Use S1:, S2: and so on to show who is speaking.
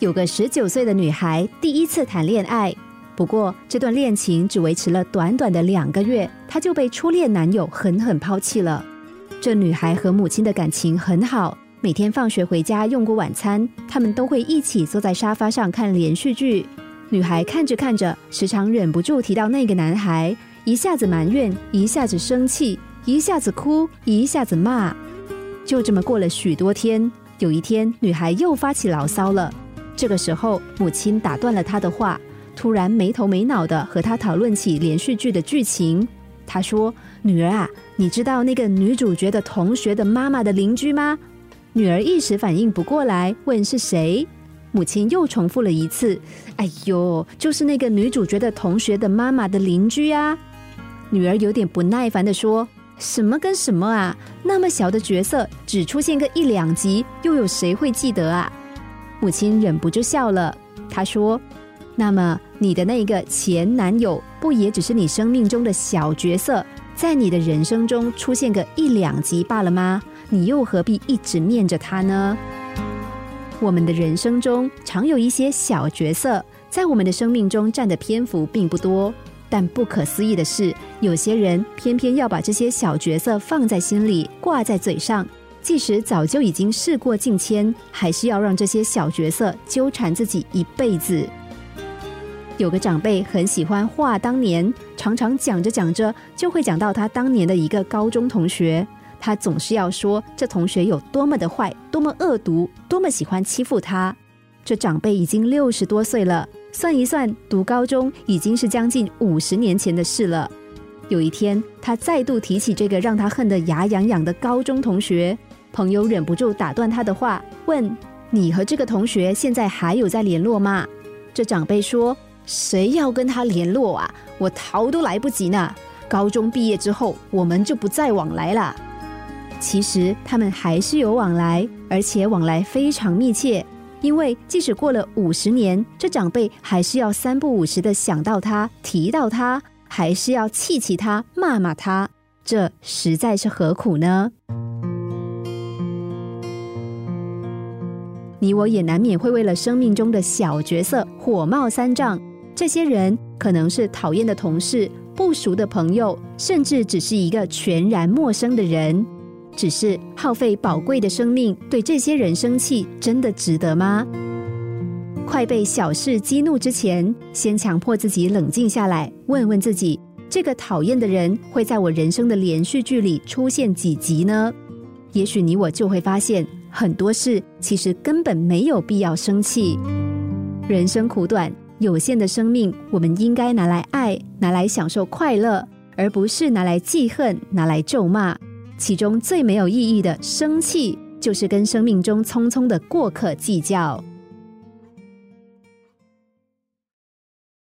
S1: 有个十九岁的女孩第一次谈恋爱，不过这段恋情只维持了短短的两个月，她就被初恋男友狠狠抛弃了。这女孩和母亲的感情很好，每天放学回家用过晚餐，他们都会一起坐在沙发上看连续剧。女孩看着看着，时常忍不住提到那个男孩，一下子埋怨，一下子生气，一下子哭，一下子骂。就这么过了许多天，有一天，女孩又发起牢骚了。这个时候，母亲打断了她的话，突然没头没脑的和她讨论起连续剧的剧情。她说：“女儿啊。”你知道那个女主角的同学的妈妈的邻居吗？女儿一时反应不过来，问是谁。母亲又重复了一次：“哎呦，就是那个女主角的同学的妈妈的邻居啊！”女儿有点不耐烦的说：“什么跟什么啊？那么小的角色，只出现个一两集，又有谁会记得啊？”母亲忍不住笑了，她说：“那么你的那个前男友，不也只是你生命中的小角色？”在你的人生中出现个一两集罢了吗？你又何必一直念着他呢？我们的人生中常有一些小角色，在我们的生命中占的篇幅并不多，但不可思议的是，有些人偏偏要把这些小角色放在心里，挂在嘴上，即使早就已经事过境迁，还是要让这些小角色纠缠自己一辈子。有个长辈很喜欢话当年，常常讲着讲着就会讲到他当年的一个高中同学。他总是要说这同学有多么的坏，多么恶毒，多么喜欢欺负他。这长辈已经六十多岁了，算一算，读高中已经是将近五十年前的事了。有一天，他再度提起这个让他恨得牙痒痒的高中同学，朋友忍不住打断他的话，问：“你和这个同学现在还有在联络吗？”这长辈说。谁要跟他联络啊？我逃都来不及呢。高中毕业之后，我们就不再往来了。其实他们还是有往来，而且往来非常密切。因为即使过了五十年，这长辈还是要三不五时的想到他，提到他，还是要气气他，骂骂他。这实在是何苦呢？你我也难免会为了生命中的小角色火冒三丈。这些人可能是讨厌的同事、不熟的朋友，甚至只是一个全然陌生的人。只是耗费宝贵的生命，对这些人生气，真的值得吗？快被小事激怒之前，先强迫自己冷静下来，问问自己：这个讨厌的人会在我人生的连续剧里出现几集呢？也许你我就会发现，很多事其实根本没有必要生气。人生苦短。有限的生命，我们应该拿来爱，拿来享受快乐，而不是拿来记恨、拿来咒骂。其中最没有意义的生气，就是跟生命中匆匆的过客计较。